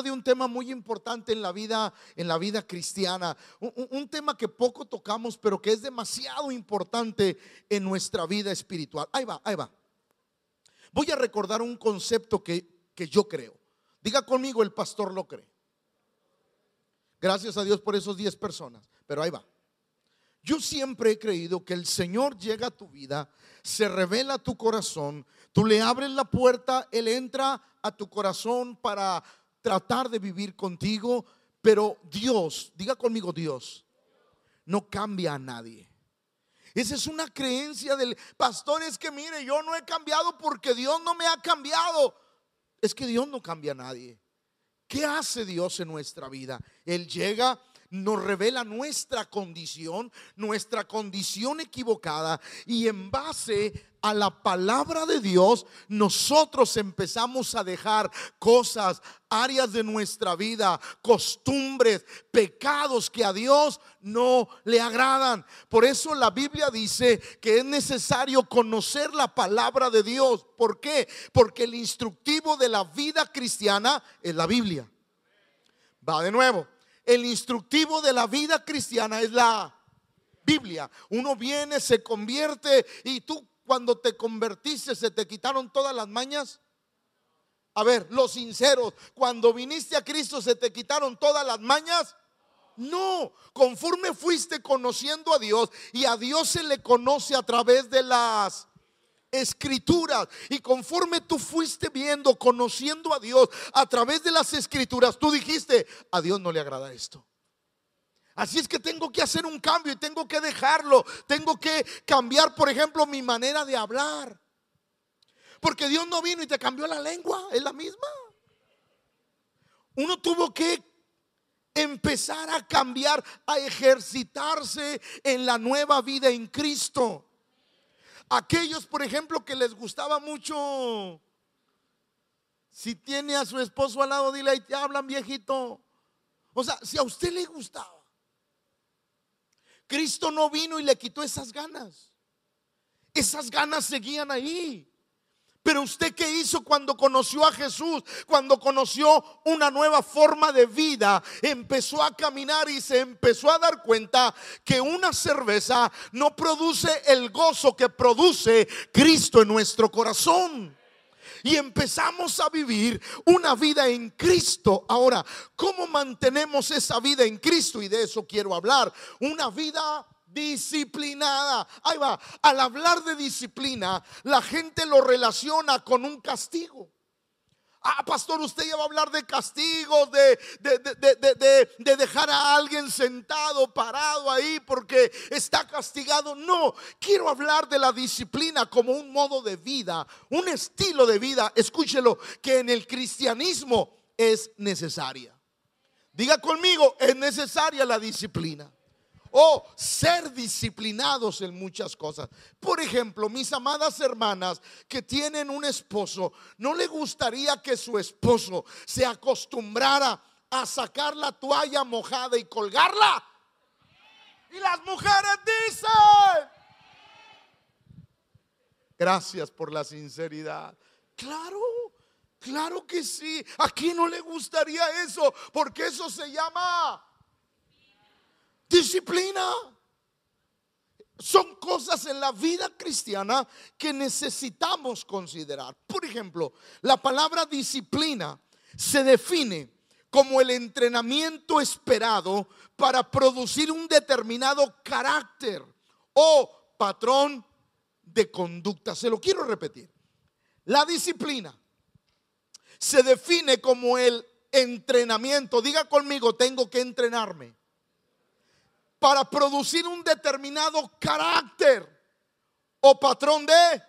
de un tema muy importante en la vida, en la vida cristiana. Un, un tema que poco tocamos, pero que es demasiado importante en nuestra vida espiritual. Ahí va, ahí va. Voy a recordar un concepto que, que yo creo. Diga conmigo, el pastor lo cree. Gracias a Dios por esos 10 personas, pero ahí va. Yo siempre he creído que el Señor llega a tu vida, se revela a tu corazón, tú le abres la puerta, Él entra a tu corazón para tratar de vivir contigo, pero Dios, diga conmigo Dios, no cambia a nadie. Esa es una creencia del pastor, es que mire, yo no he cambiado porque Dios no me ha cambiado. Es que Dios no cambia a nadie. ¿Qué hace Dios en nuestra vida? Él llega, nos revela nuestra condición, nuestra condición equivocada y en base a la palabra de Dios, nosotros empezamos a dejar cosas, áreas de nuestra vida, costumbres, pecados que a Dios no le agradan. Por eso la Biblia dice que es necesario conocer la palabra de Dios. ¿Por qué? Porque el instructivo de la vida cristiana es la Biblia. Va de nuevo. El instructivo de la vida cristiana es la Biblia. Uno viene, se convierte y tú cuando te convertiste se te quitaron todas las mañas? A ver, los sinceros, cuando viniste a Cristo se te quitaron todas las mañas? No, conforme fuiste conociendo a Dios y a Dios se le conoce a través de las escrituras y conforme tú fuiste viendo, conociendo a Dios a través de las escrituras, tú dijiste, a Dios no le agrada esto. Así es que tengo que hacer un cambio y tengo que dejarlo. Tengo que cambiar, por ejemplo, mi manera de hablar. Porque Dios no vino y te cambió la lengua, es la misma. Uno tuvo que empezar a cambiar, a ejercitarse en la nueva vida en Cristo. Aquellos, por ejemplo, que les gustaba mucho, si tiene a su esposo al lado, dile, ahí te hablan viejito. O sea, si a usted le gustaba Cristo no vino y le quitó esas ganas. Esas ganas seguían ahí. Pero usted qué hizo cuando conoció a Jesús, cuando conoció una nueva forma de vida, empezó a caminar y se empezó a dar cuenta que una cerveza no produce el gozo que produce Cristo en nuestro corazón y empezamos a vivir una vida en Cristo. Ahora, ¿cómo mantenemos esa vida en Cristo? Y de eso quiero hablar. Una vida disciplinada. Ahí va. Al hablar de disciplina, la gente lo relaciona con un castigo. Ah, pastor, usted ya va a hablar de castigos, de, de, dejar a alguien sentado, parado ahí porque está castigado. No, quiero hablar de la disciplina como un modo de vida, un estilo de vida. Escúchelo, que en el cristianismo es necesaria. Diga conmigo, es necesaria la disciplina o ser disciplinados en muchas cosas. Por ejemplo, mis amadas hermanas que tienen un esposo, ¿no le gustaría que su esposo se acostumbrara a sacar la toalla mojada y colgarla? Y las mujeres dicen, gracias por la sinceridad. Claro. Claro que sí. ¿A quién no le gustaría eso? Porque eso se llama disciplina. Son cosas en la vida cristiana que necesitamos considerar. Por ejemplo, la palabra disciplina se define como el entrenamiento esperado para producir un determinado carácter o patrón de conducta. Se lo quiero repetir. La disciplina se define como el entrenamiento. Diga conmigo, tengo que entrenarme para producir un determinado carácter o patrón de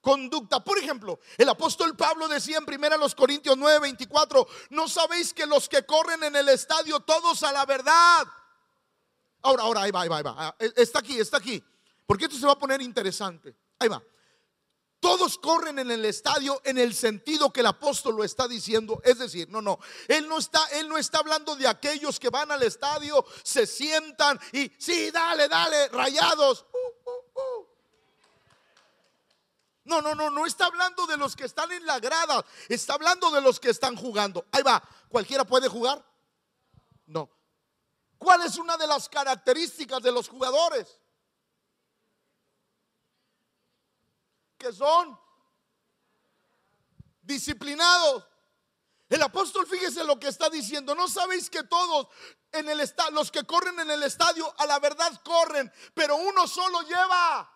conducta. Por ejemplo, el apóstol Pablo decía en 1 Corintios 9, 24, no sabéis que los que corren en el estadio todos a la verdad. Ahora, ahora, ahí va, ahí va, ahí va. Ah, está aquí, está aquí. Porque esto se va a poner interesante. Ahí va. Todos corren en el estadio en el sentido que el apóstol lo está diciendo. Es decir, no, no. Él no está, él no está hablando de aquellos que van al estadio, se sientan y sí, dale, dale, rayados. Uh, uh, uh. No, no, no, no está hablando de los que están en la grada, está hablando de los que están jugando. Ahí va, ¿cualquiera puede jugar? No. ¿Cuál es una de las características de los jugadores? Son disciplinados. El apóstol, fíjese lo que está diciendo. No sabéis que todos en el estadio, los que corren en el estadio, a la verdad corren, pero uno solo lleva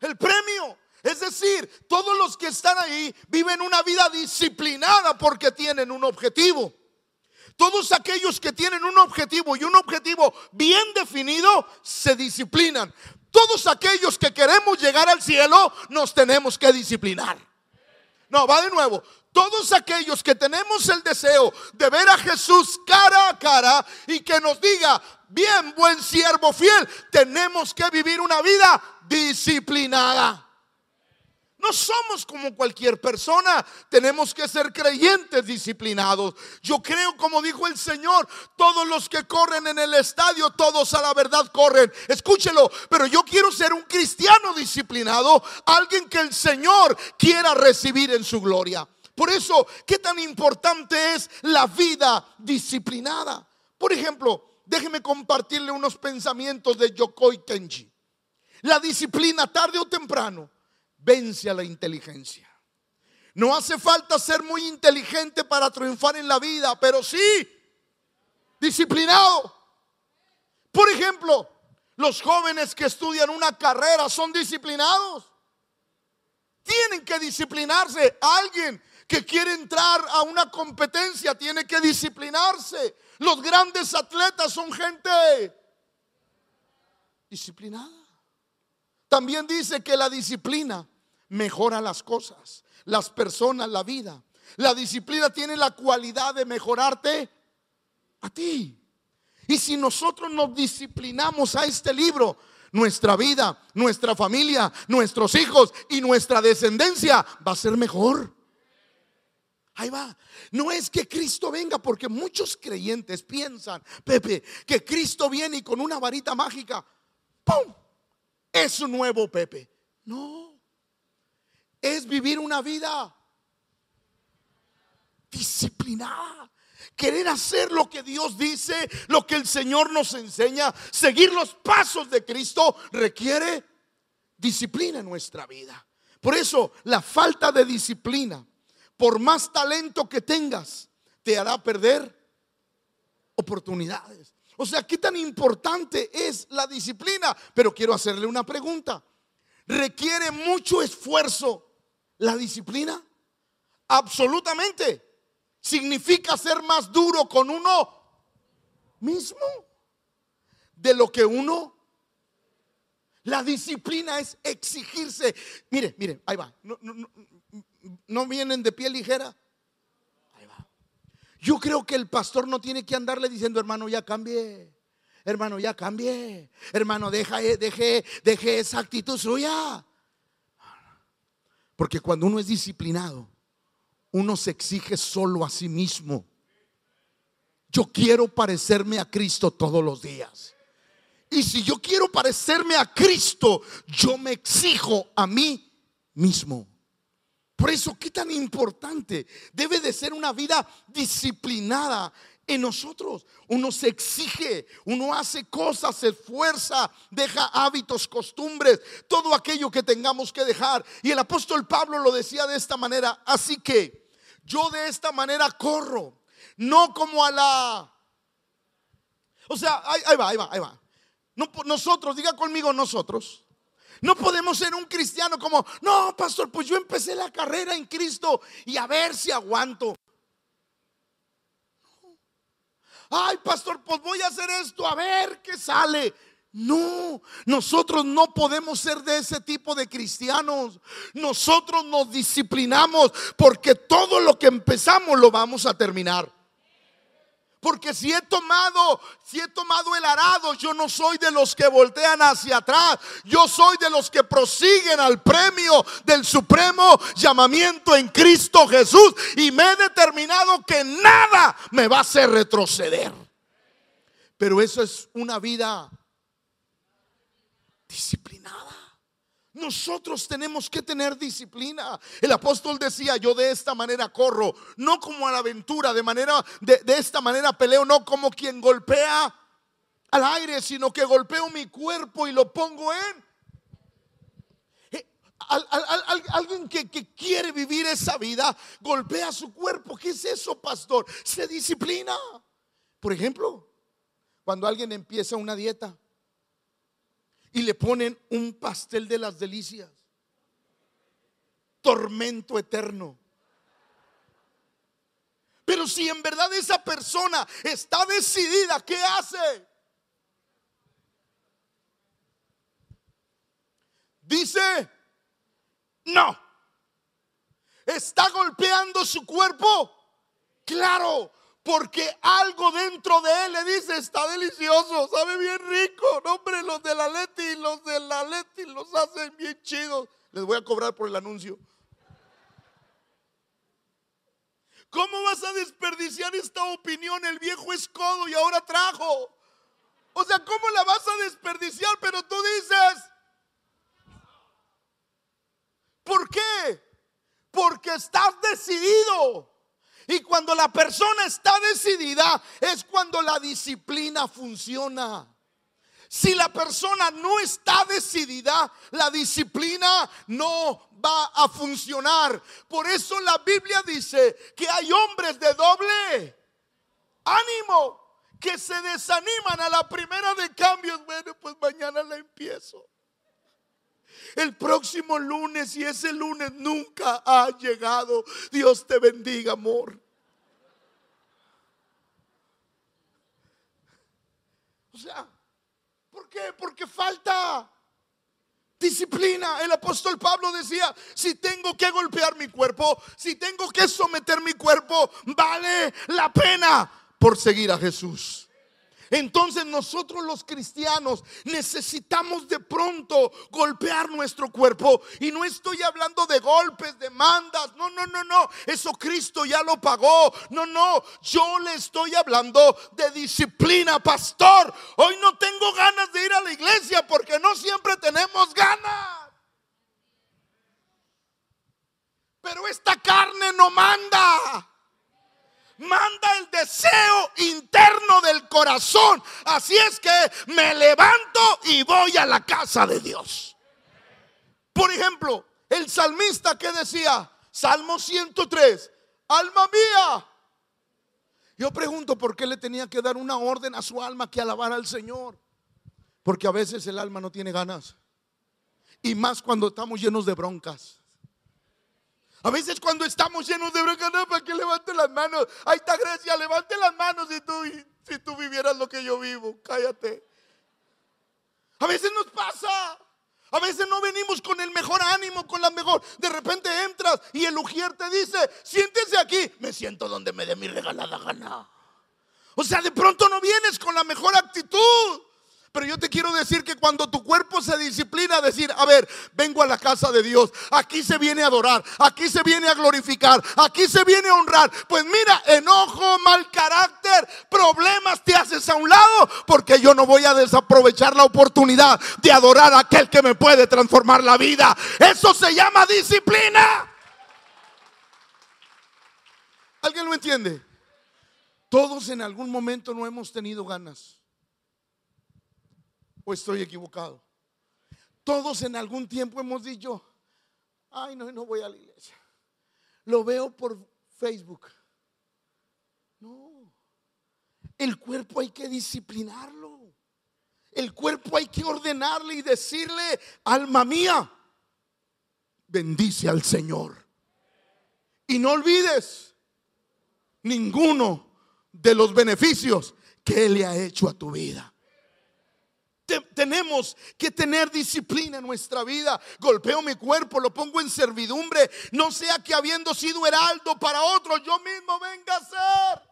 el premio. Es decir, todos los que están ahí viven una vida disciplinada porque tienen un objetivo. Todos aquellos que tienen un objetivo y un objetivo bien definido se disciplinan. Todos aquellos que queremos llegar al cielo nos tenemos que disciplinar. No, va de nuevo. Todos aquellos que tenemos el deseo de ver a Jesús cara a cara y que nos diga, bien, buen siervo fiel, tenemos que vivir una vida disciplinada. No somos como cualquier persona. Tenemos que ser creyentes disciplinados. Yo creo, como dijo el Señor, todos los que corren en el estadio, todos a la verdad corren. Escúchelo, pero yo quiero ser un cristiano disciplinado, alguien que el Señor quiera recibir en su gloria. Por eso, ¿qué tan importante es la vida disciplinada? Por ejemplo, déjeme compartirle unos pensamientos de Yokoi Kenji. La disciplina tarde o temprano vence a la inteligencia. No hace falta ser muy inteligente para triunfar en la vida, pero sí disciplinado. Por ejemplo, los jóvenes que estudian una carrera son disciplinados. Tienen que disciplinarse. Alguien que quiere entrar a una competencia tiene que disciplinarse. Los grandes atletas son gente disciplinada. También dice que la disciplina mejora las cosas, las personas, la vida. La disciplina tiene la cualidad de mejorarte a ti. Y si nosotros nos disciplinamos a este libro, nuestra vida, nuestra familia, nuestros hijos y nuestra descendencia va a ser mejor. Ahí va. No es que Cristo venga, porque muchos creyentes piensan, Pepe, que Cristo viene y con una varita mágica, ¡pum! Es un nuevo Pepe. No es vivir una vida disciplinada. Querer hacer lo que Dios dice, lo que el Señor nos enseña, seguir los pasos de Cristo requiere disciplina en nuestra vida. Por eso la falta de disciplina, por más talento que tengas, te hará perder oportunidades. O sea, ¿qué tan importante es la disciplina? Pero quiero hacerle una pregunta. Requiere mucho esfuerzo la disciplina? Absolutamente. Significa ser más duro con uno mismo de lo que uno. La disciplina es exigirse. Mire, mire, ahí va. No, vienen de pie ligera. Ahí va. Yo creo que el pastor no tiene que andarle diciendo, hermano, ya cambie. Hermano, ya cambie. Hermano, deja, deje, deje esa actitud suya. Porque cuando uno es disciplinado, uno se exige solo a sí mismo. Yo quiero parecerme a Cristo todos los días. Y si yo quiero parecerme a Cristo, yo me exijo a mí mismo. Por eso, ¿qué tan importante debe de ser una vida disciplinada en nosotros. Uno se exige, uno hace cosas, se esfuerza, deja hábitos, costumbres, todo aquello que tengamos que dejar. Y el apóstol Pablo lo decía de esta manera, así que yo de esta manera corro, no como a la... O sea, ahí, va, ahí va, ahí va. No, nosotros, diga conmigo nosotros. No podemos ser un cristiano como, no, pastor, pues yo empecé la carrera en Cristo y a ver si aguanto. Ay pastor, pues voy a hacer esto, a ver qué sale. No, nosotros no podemos ser de ese tipo de cristianos. Nosotros nos disciplinamos porque todo lo que empezamos lo vamos a terminar. Porque si he tomado, si he tomado el arado, yo no soy de los que voltean hacia atrás. Yo soy de los que prosiguen al premio del supremo llamamiento en Cristo Jesús. Y me he determinado que nada me va a hacer retroceder. Pero eso es una vida disciplinada. Nosotros tenemos que tener disciplina. El apóstol decía, yo de esta manera corro, no como a la aventura, de manera de, esta manera peleo, no como quien golpea al aire, sino que golpeo mi cuerpo y lo pongo en eh, alguien que, que, quiere vivir esa vida golpea su cuerpo. ¿Qué es eso, pastor? Se disciplina. Por ejemplo, cuando alguien empieza una dieta, y le ponen un pastel de las delicias. Tormento eterno. Pero si en verdad esa persona está decidida, ¿qué hace? Dice, no. ¿Está golpeando su cuerpo? Claro, porque algo dentro de él le dice, está delicioso, sabe bien rico. No, hombre, los de la Leti, los de la Leti los hacen bien chidos. Les voy a cobrar por el anuncio. ¿Cómo vas a desperdiciar esta opinión? El viejo es codo y ahora trajo. O sea, ¿cómo la vas a desperdiciar? Pero tú dices, ¿por qué? Porque estás decidido. Y cuando la persona está decidida es cuando la disciplina funciona. Si la persona no está decidida, la disciplina no va a funcionar. Por eso la Biblia dice que hay hombres de doble ánimo que se desaniman a la primera de cambios. Bueno, pues mañana la empiezo. El próximo lunes y ese lunes nunca ha llegado. Dios te bendiga, amor. O sea, ¿por qué? Porque falta disciplina. El apóstol Pablo decía, si tengo que golpear mi cuerpo, si tengo que someter mi cuerpo, vale la pena por seguir a Jesús. Entonces nosotros los cristianos necesitamos de pronto golpear nuestro cuerpo. Y no estoy hablando de golpes, de mandas. No, no, no, no. Eso Cristo ya lo pagó. No, no. Yo le estoy hablando de disciplina, pastor. Hoy no tengo ganas de ir a la iglesia porque no siempre tenemos ganas. Pero esta carne no manda manda el deseo interno del corazón. Así es que me levanto y voy a la casa de Dios. Por ejemplo, el salmista que decía, Salmo 103, alma mía. Yo pregunto por qué le tenía que dar una orden a su alma que alabara al Señor. Porque a veces el alma no tiene ganas. Y más cuando estamos llenos de broncas. A veces cuando estamos llenos de no, para que levante las manos. Ahí está Grecia, levante las manos si tú, si tú vivieras lo que yo vivo. Cállate. A veces nos pasa. A veces no venimos con el mejor ánimo, con la mejor. De repente entras y el ujier te dice, siéntese aquí. Me siento donde me dé mi regalada gana. O sea, de pronto no vienes con la mejor actitud. Pero yo te quiero decir que cuando tu cuerpo se disciplina decir, a ver, vengo a la casa de Dios, aquí se viene a adorar, aquí se viene a glorificar, aquí se viene a honrar. Pues mira, enojo, mal carácter, problemas te haces a un lado porque yo no voy a desaprovechar la oportunidad de adorar a aquel que me puede transformar la vida. Eso se llama disciplina. ¿Alguien lo entiende? Todos en algún momento no hemos tenido ganas. ¿O estoy equivocado? Todos en algún tiempo hemos dicho, ay, no, no voy a la iglesia. Lo veo por Facebook. No, el cuerpo hay que disciplinarlo. El cuerpo hay que ordenarle y decirle, alma mía, bendice al Señor. Y no olvides ninguno de los beneficios que Él le ha hecho a tu vida tenemos que tener disciplina en nuestra vida. Golpeo mi cuerpo, lo pongo en servidumbre. No sea que habiendo sido heraldo para otro, yo mismo venga a ser.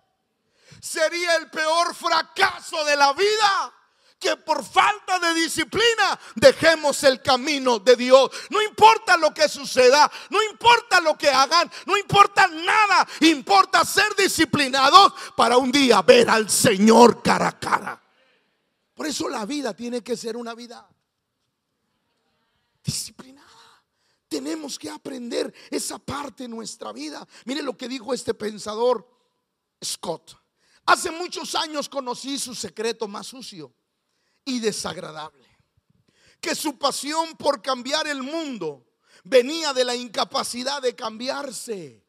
Sería el peor fracaso de la vida que por falta de disciplina dejemos el camino de Dios. No importa lo que suceda, no importa lo que hagan, no importa nada, importa ser disciplinados para un día ver al Señor cara a cara. Por eso la vida tiene que ser una vida disciplinada. Tenemos que aprender esa parte de nuestra vida. Mire lo que dijo este pensador Scott. Hace muchos años conocí su secreto más sucio y desagradable. Que su pasión por cambiar el mundo venía de la incapacidad de cambiarse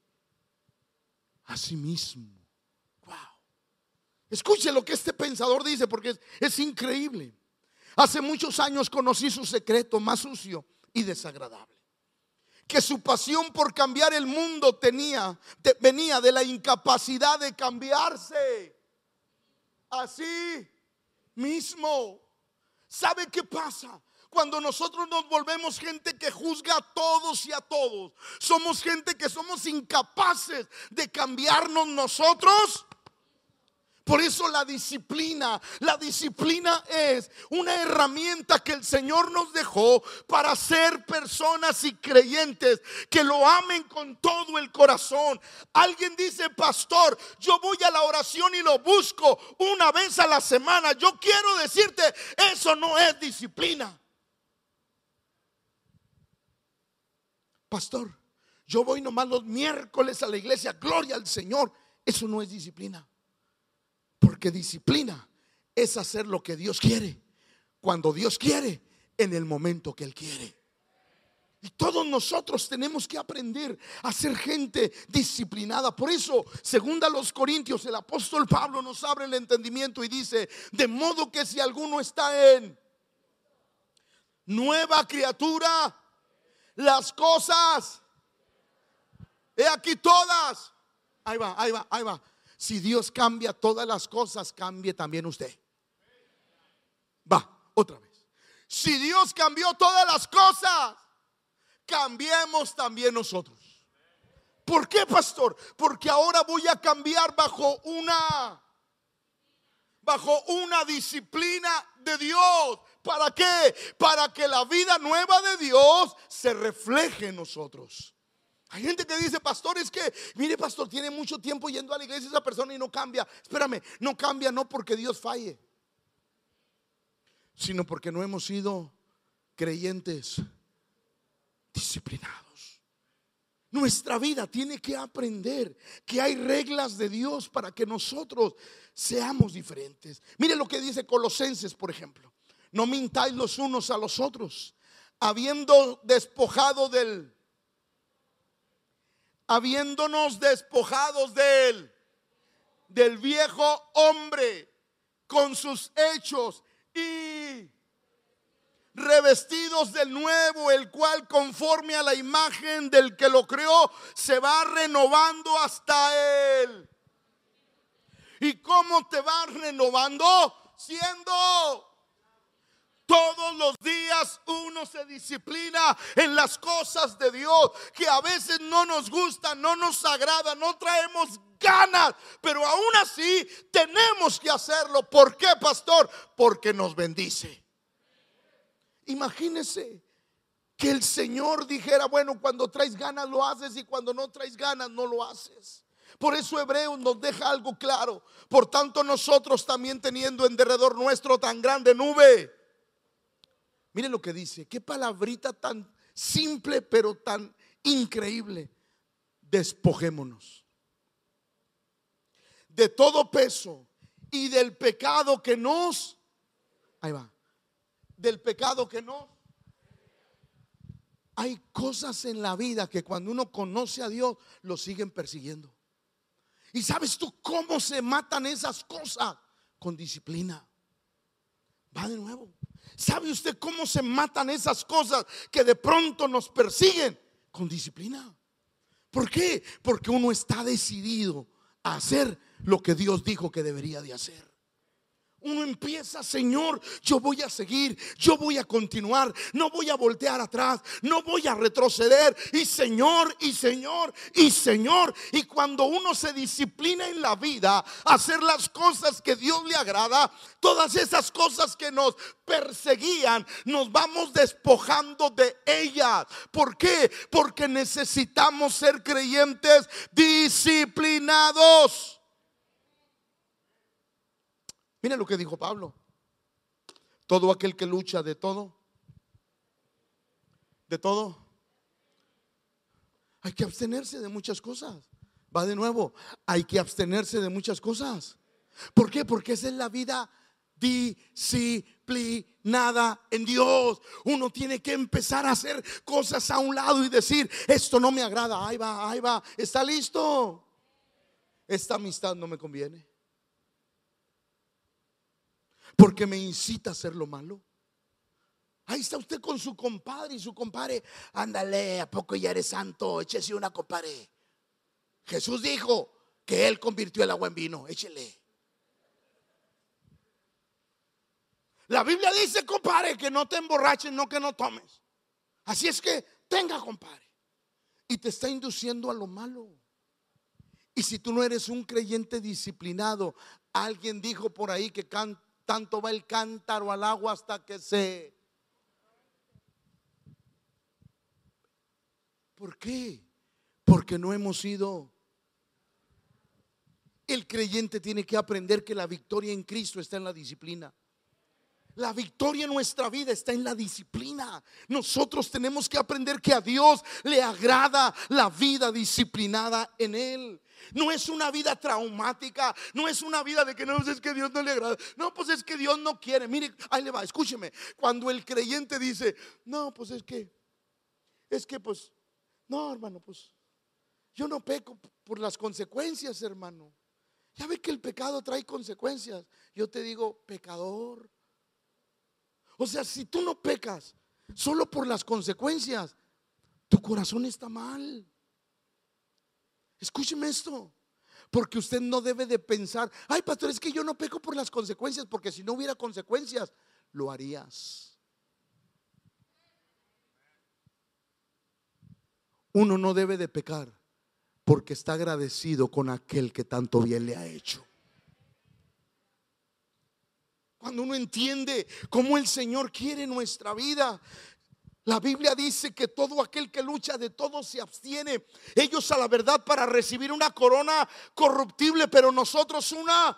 a sí mismo. Escuche lo que este pensador dice porque es, es increíble. Hace muchos años conocí su secreto más sucio y desagradable. Que su pasión por cambiar el mundo tenía, venía de la incapacidad de cambiarse. Así mismo. ¿Sabe qué pasa? Cuando nosotros nos volvemos gente que juzga a todos y a todos, somos gente que somos incapaces de cambiarnos nosotros por eso la disciplina, la disciplina es una herramienta que el Señor nos dejó para ser personas y creyentes que lo amen con todo el corazón. Alguien dice, pastor, yo voy a la oración y lo busco una vez a la semana. Yo quiero decirte, eso no es disciplina. Pastor, yo voy nomás los miércoles a la iglesia, gloria al Señor. Eso no es disciplina. Porque disciplina es hacer lo que Dios quiere, cuando Dios quiere, en el momento que Él quiere. Y todos nosotros tenemos que aprender a ser gente disciplinada. Por eso, según a los Corintios, el apóstol Pablo nos abre el entendimiento y dice, de modo que si alguno está en nueva criatura, las cosas, he aquí todas. Ahí va, ahí va, ahí va. Si Dios cambia todas las cosas, cambie también usted. Va, otra vez. Si Dios cambió todas las cosas, cambiemos también nosotros. ¿Por qué, pastor? Porque ahora voy a cambiar bajo una bajo una disciplina de Dios. ¿Para qué? Para que la vida nueva de Dios se refleje en nosotros. Hay gente que dice, pastor, es que, mire, pastor, tiene mucho tiempo yendo a la iglesia esa persona y no cambia. Espérame, no cambia no porque Dios falle, sino porque no hemos sido creyentes disciplinados. Nuestra vida tiene que aprender que hay reglas de Dios para que nosotros seamos diferentes. Mire lo que dice Colosenses, por ejemplo. No mintáis los unos a los otros, habiendo despojado del habiéndonos despojados de él, del viejo hombre con sus hechos y revestidos del nuevo, el cual conforme a la imagen del que lo creó, se va renovando hasta él. ¿Y cómo te va renovando? Siendo todos los días uno se disciplina en las cosas de Dios que a veces no nos gustan, no nos agrada, no traemos ganas, pero aún así tenemos que hacerlo. ¿Por qué, pastor? Porque nos bendice. Imagínese que el Señor dijera, bueno, cuando traes ganas lo haces y cuando no traes ganas no lo haces. Por eso Hebreos nos deja algo claro. Por tanto nosotros también teniendo en derredor nuestro tan grande nube Miren lo que dice, qué palabrita tan simple pero tan increíble. Despojémonos de todo peso y del pecado que nos, ahí va, del pecado que nos. Hay cosas en la vida que cuando uno conoce a Dios lo siguen persiguiendo. ¿Y sabes tú cómo se matan esas cosas? Con disciplina. Va de nuevo. ¿Sabe usted cómo se matan esas cosas que de pronto nos persiguen? Con disciplina. ¿Por qué? Porque uno está decidido a hacer lo que Dios dijo que debería de hacer uno empieza, Señor, yo voy a seguir, yo voy a continuar, no voy a voltear atrás, no voy a retroceder. Y Señor, y Señor, y Señor. Y cuando uno se disciplina en la vida, hacer las cosas que Dios le agrada, todas esas cosas que nos perseguían, nos vamos despojando de ellas. ¿Por qué? Porque necesitamos ser creyentes disciplinados. Mira lo que dijo Pablo. Todo aquel que lucha de todo, ¿De todo? Hay que abstenerse de muchas cosas. Va de nuevo, hay que abstenerse de muchas cosas. ¿Por qué? Porque esa es la vida disciplinada en Dios. Uno tiene que empezar a hacer cosas a un lado y decir, esto no me agrada, ahí va, ahí va, está listo. Esta amistad no me conviene. Porque me incita a hacer lo malo. Ahí está usted con su compadre y su compadre, ándale, ¿a poco ya eres santo? Échese una compadre. Jesús dijo que Él convirtió el agua en vino, échele. La Biblia dice, compadre, que no te emborraches, no que no tomes. Así es que tenga, compadre. Y te está induciendo a lo malo. Y si tú no eres un creyente disciplinado, alguien dijo por ahí que tanto va el cántaro al agua hasta que se ¿Por qué? Porque no hemos sido. El creyente tiene que aprender que la victoria en Cristo está en la disciplina. La victoria en nuestra vida está en la disciplina. Nosotros tenemos que aprender que a Dios le agrada la vida disciplinada en Él. No es una vida traumática, no es una vida de que no es que Dios no le agrada. No, pues es que Dios no quiere. Mire, ahí le va, escúcheme. Cuando el creyente dice, no, pues es que, es que pues no, hermano, pues yo no peco por las consecuencias, hermano. Ya ve que el pecado trae consecuencias. Yo te digo, pecador. O sea, si tú no pecas solo por las consecuencias, tu corazón está mal. Escúcheme esto. Porque usted no debe de pensar, ay pastor, es que yo no peco por las consecuencias, porque si no hubiera consecuencias, lo harías. Uno no debe de pecar porque está agradecido con aquel que tanto bien le ha hecho. Cuando uno entiende cómo el Señor quiere nuestra vida, la Biblia dice que todo aquel que lucha de todo se abstiene. Ellos a la verdad para recibir una corona corruptible, pero nosotros una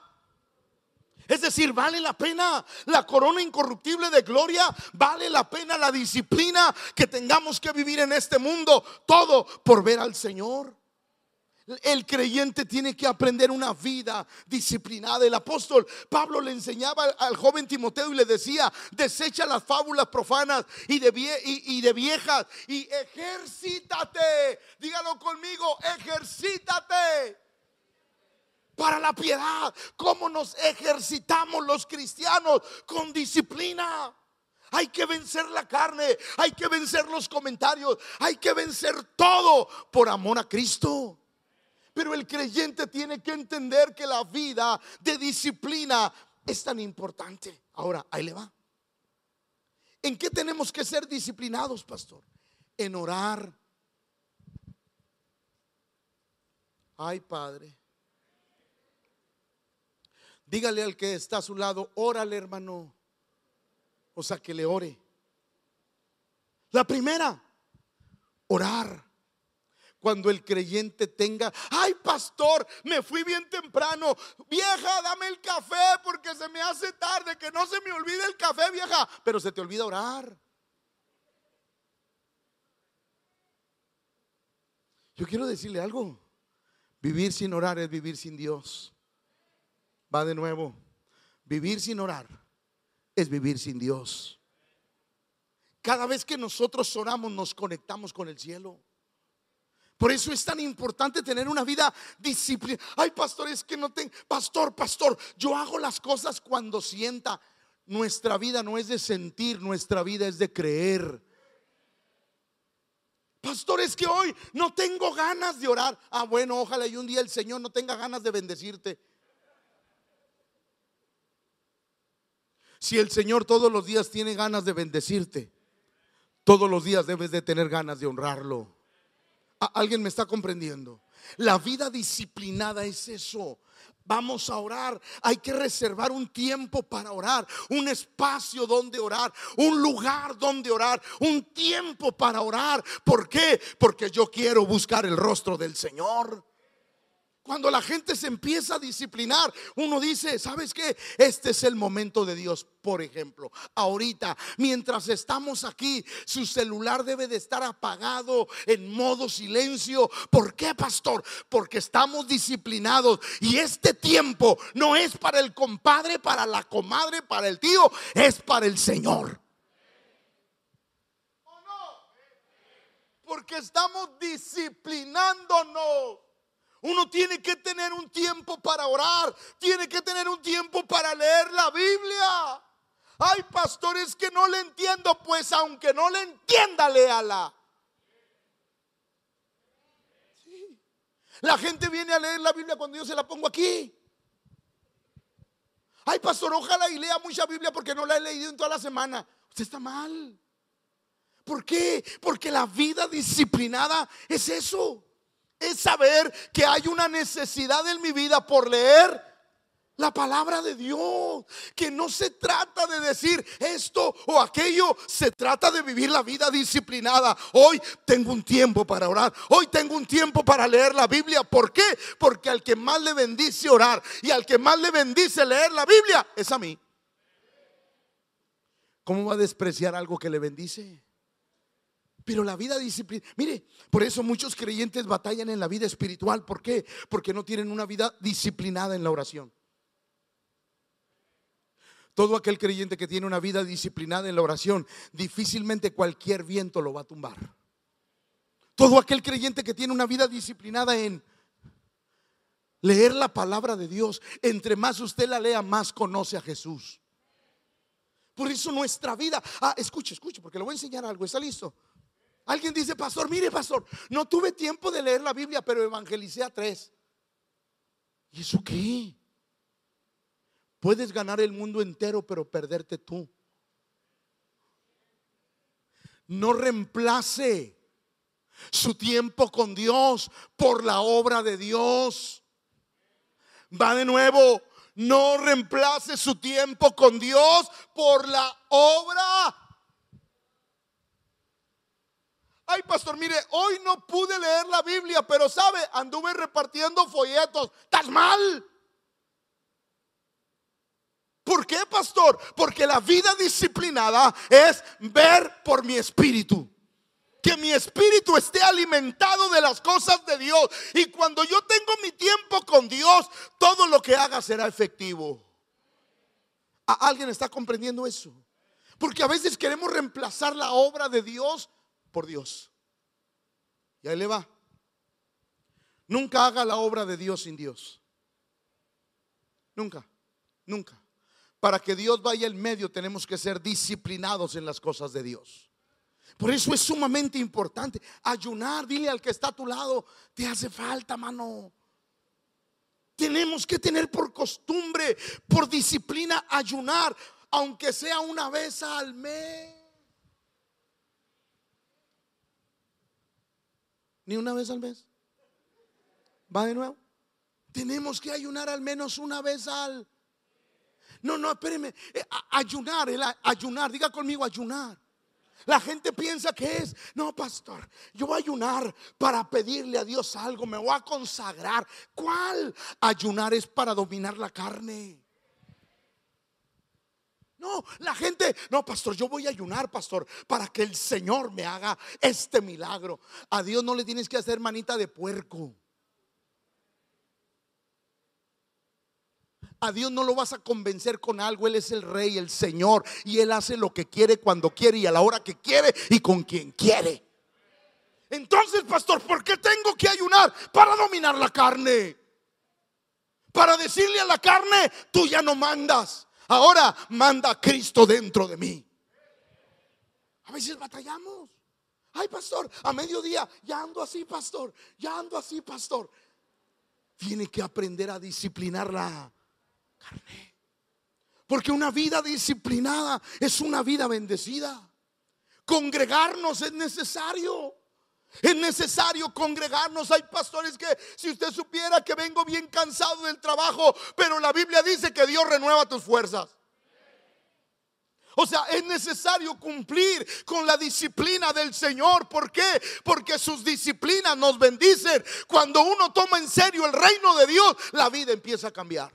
es decir, vale la pena la corona incorruptible de gloria, vale la pena la disciplina que tengamos que vivir en este mundo, todo por ver al Señor. El creyente tiene que aprender una vida disciplinada. El apóstol Pablo le enseñaba al joven Timoteo y le decía, desecha las fábulas profanas y de, viejas y ejercítate. Dígalo conmigo, ejercítate para la piedad. ¿Cómo nos ejercitamos los cristianos con disciplina? Hay que vencer la carne, hay que vencer los comentarios, hay que vencer todo por amor a Cristo. Pero el creyente tiene que entender que la vida de disciplina es tan importante. Ahora, ahí le va. ¿En qué tenemos que ser disciplinados, pastor? En orar. Ay, Padre. Dígale al que está a su lado, órale hermano. O sea, que le ore. La primera, orar. Cuando el creyente tenga, ay pastor, me fui bien temprano. Vieja, dame el café porque se me hace tarde, que no se me olvide el café, vieja. Pero se te olvida orar. Yo quiero decirle algo. Vivir sin orar es vivir sin Dios. Va de nuevo. Vivir sin orar es vivir sin Dios. Cada vez que nosotros oramos nos conectamos con el cielo. Por eso es tan importante tener una vida disciplinada. Ay, pastor, es que no tengo. Pastor, pastor, yo hago las cosas cuando sienta. Nuestra vida no es de sentir, nuestra vida es de creer. Pastor, es que hoy no tengo ganas de orar. Ah, bueno, ojalá y un día el Señor no tenga ganas de bendecirte. Si el Señor todos los días tiene ganas de bendecirte, todos los días debes de tener ganas de honrarlo. ¿Alguien me está comprendiendo? La vida disciplinada es eso. Vamos a orar. Hay que reservar un tiempo para orar, un espacio donde orar, un lugar donde orar, un tiempo para orar. ¿Por qué? Porque yo quiero buscar el rostro del Señor. Cuando la gente se empieza a disciplinar, uno dice, ¿sabes qué? Este es el momento de Dios. Por ejemplo, ahorita, mientras estamos aquí, su celular debe de estar apagado en modo silencio. ¿Por qué, pastor? Porque estamos disciplinados y este tiempo no es para el compadre, para la comadre, para el tío, es para el Señor. Porque estamos disciplinándonos. Uno tiene que tener un tiempo para orar, tiene que tener un tiempo para leer la Biblia. Hay pastores que no le entiendo, pues aunque no le entienda, léala. La gente viene a leer la Biblia cuando yo se la pongo aquí. Ay, pastor, ojalá y lea mucha Biblia porque no la he leído en toda la semana. Usted está mal. ¿Por qué? Porque la vida disciplinada es eso es saber que hay una necesidad en mi vida por leer la palabra de Dios, que no se trata de decir esto o aquello, se trata de vivir la vida disciplinada. Hoy tengo un tiempo para orar, hoy tengo un tiempo para leer la Biblia. ¿Por qué? Porque al que más le bendice orar y al que más le bendice leer la Biblia es a mí. ¿Cómo va a despreciar algo que le bendice? Pero la vida disciplina, mire, por eso muchos creyentes batallan en la vida espiritual. ¿Por qué? Porque no tienen una vida disciplinada en la oración. Todo aquel creyente que tiene una vida disciplinada en la oración, difícilmente cualquier viento lo va a tumbar. Todo aquel creyente que tiene una vida disciplinada en leer la palabra de Dios, entre más usted la lea, más conoce a Jesús. Por eso nuestra vida, ah, escuche, escuche, porque le voy a enseñar algo, ¿está listo? Alguien dice, pastor, mire, pastor, no tuve tiempo de leer la Biblia, pero evangelicé a tres. ¿Y eso qué? Puedes ganar el mundo entero, pero perderte tú. No reemplace su tiempo con Dios por la obra de Dios. Va de nuevo, no reemplace su tiempo con Dios por la obra Ay, pastor, mire, hoy no pude leer la Biblia, pero sabe, anduve repartiendo folletos. ¿Estás mal? ¿Por qué, pastor? Porque la vida disciplinada es ver por mi espíritu. Que mi espíritu esté alimentado de las cosas de Dios. Y cuando yo tengo mi tiempo con Dios, todo lo que haga será efectivo. ¿Alguien está comprendiendo eso? Porque a veces queremos reemplazar la obra de Dios por Dios. Y ahí le va. Nunca haga la obra de Dios sin Dios. Nunca, nunca. Para que Dios vaya en medio tenemos que ser disciplinados en las cosas de Dios. Por eso es sumamente importante ayunar. Dile al que está a tu lado, te hace falta, mano. Tenemos que tener por costumbre, por disciplina, ayunar, aunque sea una vez al mes. Ni una vez al mes. ¿Va de nuevo? Tenemos que ayunar al menos una vez al. No, no, espéreme. Eh, ayunar, el ayunar, diga conmigo ayunar. La gente piensa que es, no, pastor, yo voy a ayunar para pedirle a Dios algo, me voy a consagrar. ¿Cuál? Ayunar es para dominar la carne. No, la gente, no, pastor, yo voy a ayunar, pastor, para que el Señor me haga este milagro. A Dios no le tienes que hacer manita de puerco. A Dios no lo vas a convencer con algo. Él es el rey, el Señor. Y Él hace lo que quiere, cuando quiere y a la hora que quiere y con quien quiere. Entonces, pastor, ¿por qué tengo que ayunar? Para dominar la carne. Para decirle a la carne, tú ya no mandas. Ahora manda a Cristo dentro de mí. A veces batallamos. Ay, pastor, a mediodía ya ando así, pastor. Ya ando así, pastor. Tiene que aprender a disciplinar la carne. Porque una vida disciplinada es una vida bendecida. Congregarnos es necesario. Es necesario congregarnos. Hay pastores que si usted supiera que vengo bien cansado del trabajo, pero la Biblia dice que Dios renueva tus fuerzas. O sea, es necesario cumplir con la disciplina del Señor. ¿Por qué? Porque sus disciplinas nos bendicen. Cuando uno toma en serio el reino de Dios, la vida empieza a cambiar.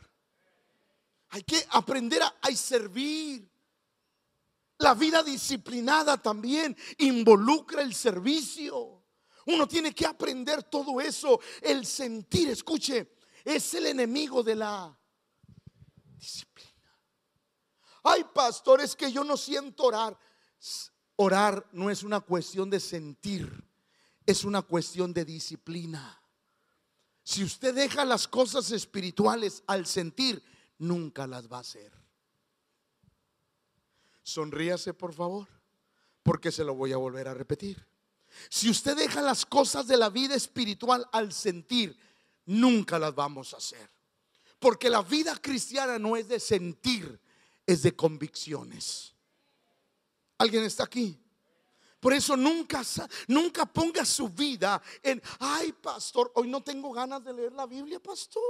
Hay que aprender a, servir. La vida disciplinada también involucra el servicio. Uno tiene que aprender todo eso. El sentir, escuche, es el enemigo de la disciplina. Hay pastores que yo no siento orar. Orar no es una cuestión de sentir, es una cuestión de disciplina. Si usted deja las cosas espirituales al sentir, nunca las va a hacer. Sonríase, por favor, porque se lo voy a volver a repetir. Si usted deja las cosas de la vida espiritual al sentir, nunca las vamos a hacer. Porque la vida cristiana no es de sentir, es de convicciones. ¿Alguien está aquí? Por eso nunca, nunca ponga su vida en, ay pastor, hoy no tengo ganas de leer la Biblia, pastor.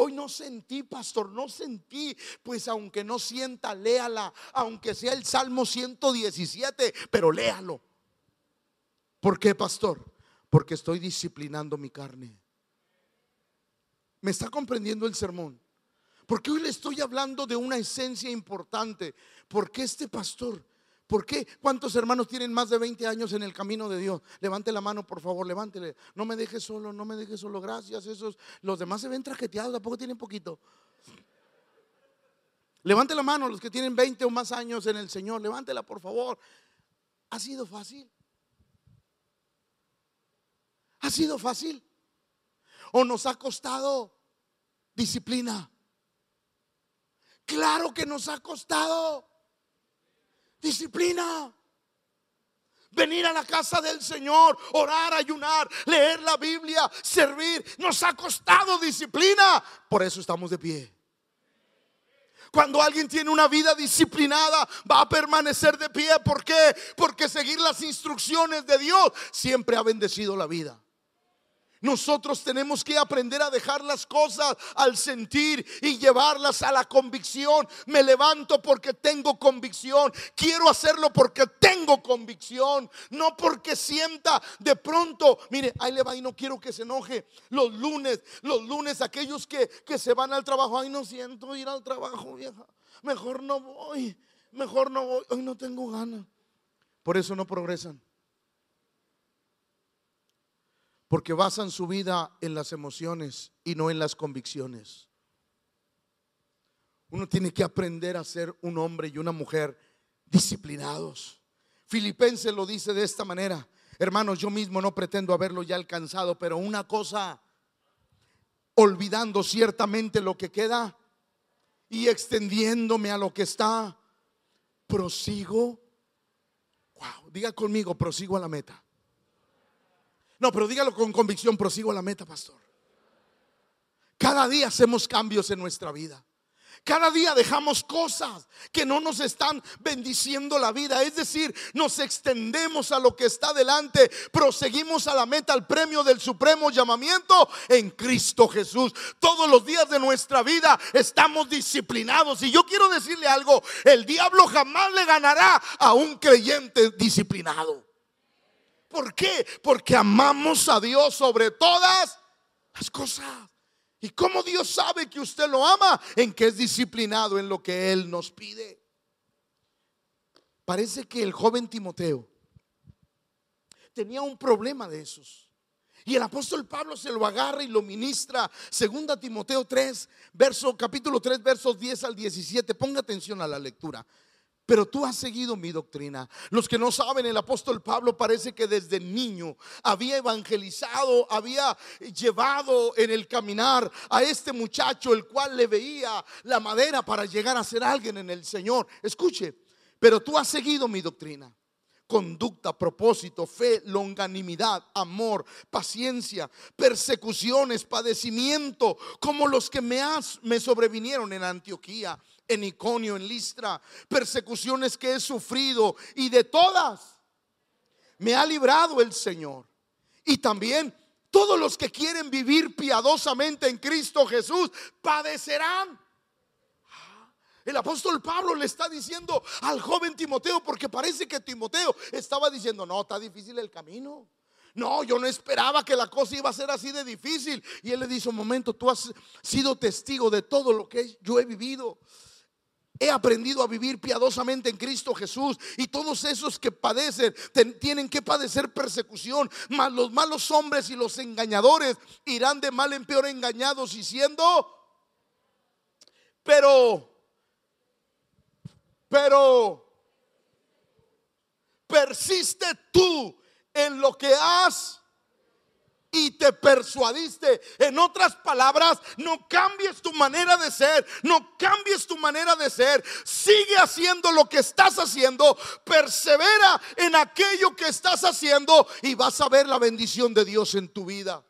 Hoy no sentí, pastor, no sentí. Pues aunque no sienta, léala. Aunque sea el Salmo 117, pero léalo. ¿Por qué, pastor? Porque estoy disciplinando mi carne. ¿Me está comprendiendo el sermón? Porque hoy le estoy hablando de una esencia importante. Porque este pastor, ¿por qué? ¿Cuántos hermanos tienen más de 20 años en el camino de Dios? Levante la mano, por favor, levántele. No me deje solo, no me deje solo. Gracias. Esos, los demás se ven trajeteados, tampoco tienen poquito. Levante la mano los que tienen 20 o más años en el Señor. Levántela, por favor. ¿Ha sido fácil? ¿Ha sido fácil? ¿O nos ha costado disciplina? Claro que nos ha costado disciplina. Venir a la casa del Señor, orar, ayunar, leer la Biblia, servir, nos ha costado disciplina. Por eso estamos de pie. Cuando alguien tiene una vida disciplinada, va a permanecer de pie. ¿Por qué? Porque seguir las instrucciones de Dios siempre ha bendecido la vida. Nosotros tenemos que aprender a dejar las cosas al sentir y llevarlas a la convicción. Me levanto porque tengo convicción. Quiero hacerlo porque tengo convicción. No porque sienta de pronto, mire, ahí le va y no quiero que se enoje. Los lunes, los lunes, aquellos que, que se van al trabajo, ay, no siento ir al trabajo, vieja. Mejor no voy, mejor no voy. Hoy no tengo ganas. Por eso no progresan porque basan su vida en las emociones y no en las convicciones. Uno tiene que aprender a ser un hombre y una mujer disciplinados. Filipenses lo dice de esta manera. Hermanos, yo mismo no pretendo haberlo ya alcanzado, pero una cosa, olvidando ciertamente lo que queda y extendiéndome a lo que está, prosigo. Wow, diga conmigo, prosigo a la meta. No, pero dígalo con convicción, prosigo a la meta, pastor. Cada día hacemos cambios en nuestra vida. Cada día dejamos cosas que no nos están bendiciendo la vida. Es decir, nos extendemos a lo que está delante. Proseguimos a la meta, al premio del supremo llamamiento en Cristo Jesús. Todos los días de nuestra vida estamos disciplinados. Y yo quiero decirle algo, el diablo jamás le ganará a un creyente disciplinado. ¿Por qué? Porque amamos a Dios sobre todas las cosas. ¿Y cómo Dios sabe que usted lo ama? En que es disciplinado en lo que Él nos pide. Parece que el joven Timoteo tenía un problema de esos. Y el apóstol Pablo se lo agarra y lo ministra. Segunda Timoteo 3, verso, capítulo 3, versos 10 al 17. Ponga atención a la lectura pero tú has seguido mi doctrina. Los que no saben, el apóstol Pablo parece que desde niño había evangelizado, había llevado en el caminar a este muchacho, el cual le veía la madera para llegar a ser alguien en el Señor. Escuche, pero tú has seguido mi doctrina conducta, propósito, fe, longanimidad, amor, paciencia, persecuciones, padecimiento, como los que me, me sobrevinieron en Antioquía, en Iconio, en Listra, persecuciones que he sufrido y de todas me ha librado el Señor. Y también todos los que quieren vivir piadosamente en Cristo Jesús padecerán. El apóstol Pablo le está diciendo al joven Timoteo, porque parece que Timoteo estaba diciendo, no, está difícil el camino. No, yo no esperaba que la cosa iba a ser así de difícil. Y él le dice, un momento, tú has sido testigo de todo lo que yo he vivido. He aprendido a vivir piadosamente en Cristo Jesús y todos esos que padecen tienen que padecer persecución, mas los malos hombres y los engañadores irán de mal en peor engañados y siendo pero pero persiste tú en lo que has y te persuadiste. En otras palabras, no cambies tu manera de ser, no cambies tu manera de ser. Sigue haciendo lo que estás haciendo, persevera en aquello que estás haciendo y vas a ver la bendición de Dios en tu vida.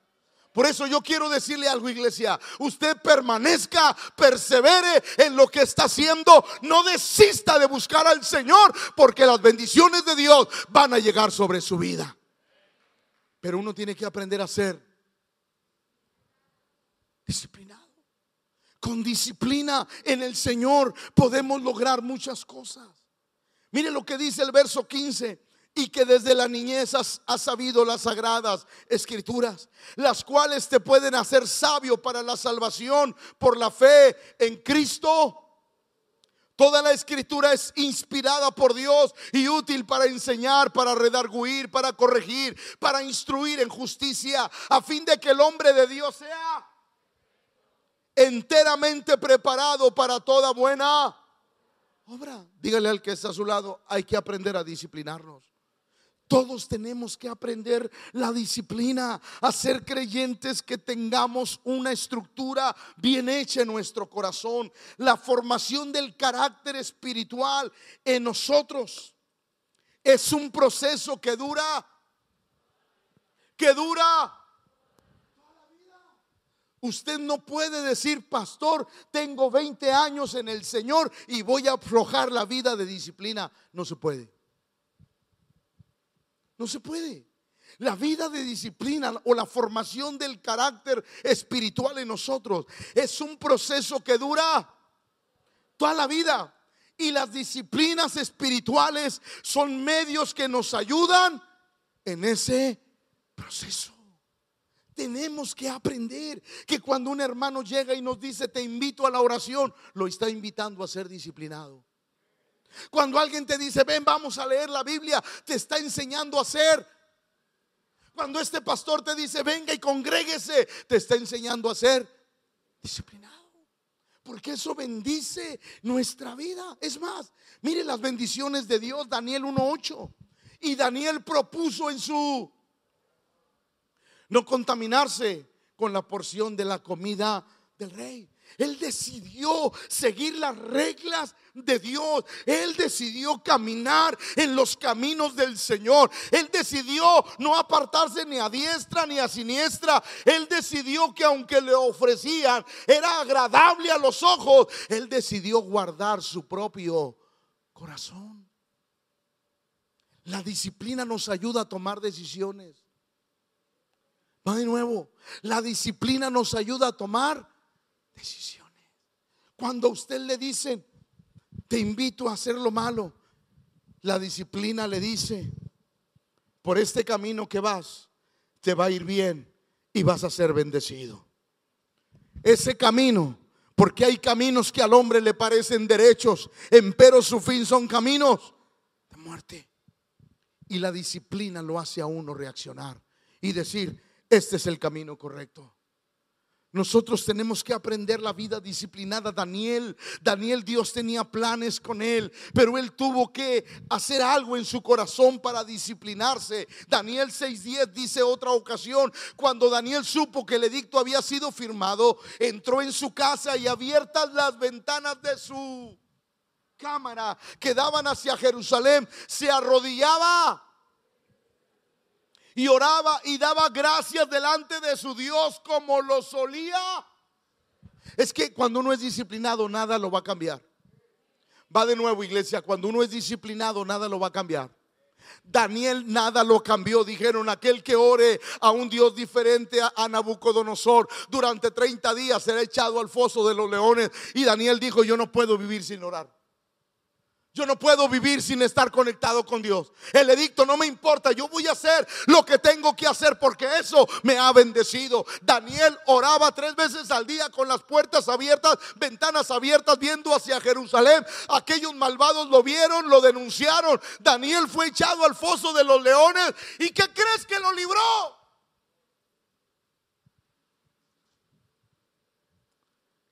Por eso yo quiero decirle algo, iglesia. Usted permanezca, persevere en lo que está haciendo. No desista de buscar al Señor, porque las bendiciones de Dios van a llegar sobre su vida. Pero uno tiene que aprender a ser disciplinado. Con disciplina en el Señor podemos lograr muchas cosas. Mire lo que dice el verso 15 y que desde la niñez has, sabido las sagradas escrituras, las cuales te pueden hacer sabio para la salvación por la fe en Cristo Toda la escritura es inspirada por Dios y útil para enseñar, para redarguir, para corregir, para instruir en justicia, a fin de que el hombre de Dios sea enteramente preparado para toda buena obra. Dígale al que está a su lado, hay que aprender a disciplinarnos. Todos tenemos que aprender la disciplina, a ser creyentes que tengamos una estructura bien hecha en nuestro corazón, la formación del carácter espiritual en nosotros. Es un proceso que dura, que dura Usted no puede decir, pastor, tengo 20 años en el Señor y voy a aflojar la vida de disciplina. No se puede. No se puede. La vida de disciplina o la formación del carácter espiritual en nosotros es un proceso que dura toda la vida. Y las disciplinas espirituales son medios que nos ayudan en ese proceso. Tenemos que aprender que cuando un hermano llega y nos dice, te invito a la oración, lo está invitando a ser disciplinado. Cuando alguien te dice, ven, vamos a leer la Biblia, te está enseñando a ser. Cuando este pastor te dice, venga y congréguese, te está enseñando a ser disciplinado. Porque eso bendice nuestra vida. Es más, mire las bendiciones de Dios, Daniel 1.8. Y Daniel propuso en su no contaminarse con la porción de la comida del rey. Él decidió seguir las reglas de Dios. Él decidió caminar en los caminos del Señor. Él decidió no apartarse ni a diestra ni a siniestra. Él decidió que aunque le ofrecían era agradable a los ojos, él decidió guardar su propio corazón. La disciplina nos ayuda a tomar decisiones. Va de nuevo, la disciplina nos ayuda a tomar decisiones. Cuando a usted le dicen, te invito a hacer lo malo, la disciplina le dice, por este camino que vas, te va a ir bien y vas a ser bendecido. Ese camino, porque hay caminos que al hombre le parecen derechos, empero su fin son caminos de muerte. Y la disciplina lo hace a uno reaccionar y decir, este es el camino correcto. Nosotros tenemos que aprender la vida disciplinada. Daniel, Daniel Dios tenía planes con él, pero él tuvo que hacer algo en su corazón para disciplinarse. Daniel 6:10 dice otra ocasión, cuando Daniel supo que el edicto había sido firmado, entró en su casa y abiertas las ventanas de su cámara que daban hacia Jerusalén, se arrodillaba y oraba y daba gracias delante de su Dios como lo solía. Es que cuando uno es disciplinado, nada lo va a cambiar. Va de nuevo, iglesia, cuando uno es disciplinado, nada lo va a cambiar. Daniel nada lo cambió. Dijeron, aquel que ore a un Dios diferente a, Nabucodonosor durante 30 días será echado al foso de los leones. Y Daniel dijo, yo no puedo vivir sin orar. Yo no puedo vivir sin estar conectado con Dios. El edicto no me importa. Yo voy a hacer lo que tengo que hacer porque eso me ha bendecido. Daniel oraba tres veces al día con las puertas abiertas, ventanas abiertas, viendo hacia Jerusalén. Aquellos malvados lo vieron, lo denunciaron. Daniel fue echado al foso de los leones. ¿Y qué crees que lo libró?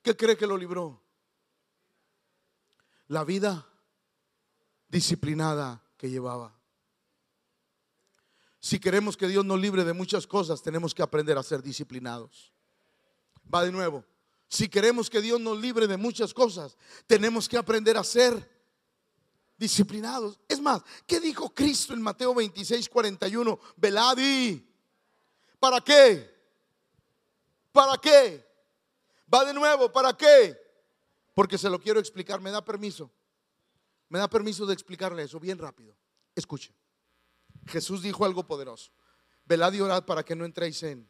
¿Qué cree que lo libró? La vida disciplinada que llevaba. Si queremos que Dios nos libre de muchas cosas, tenemos que aprender a ser disciplinados. Va de nuevo. Si queremos que Dios nos libre de muchas cosas, tenemos que aprender a ser disciplinados. Es más, ¿qué dijo Cristo en Mateo 26, 41? Velad ¿Para qué? ¿Para qué? Va de nuevo, ¿para qué? Porque se lo quiero explicar, ¿me da permiso? Me da permiso de explicarle eso bien rápido. Escuche. Jesús dijo algo poderoso. Velad y orad para que no entréis en.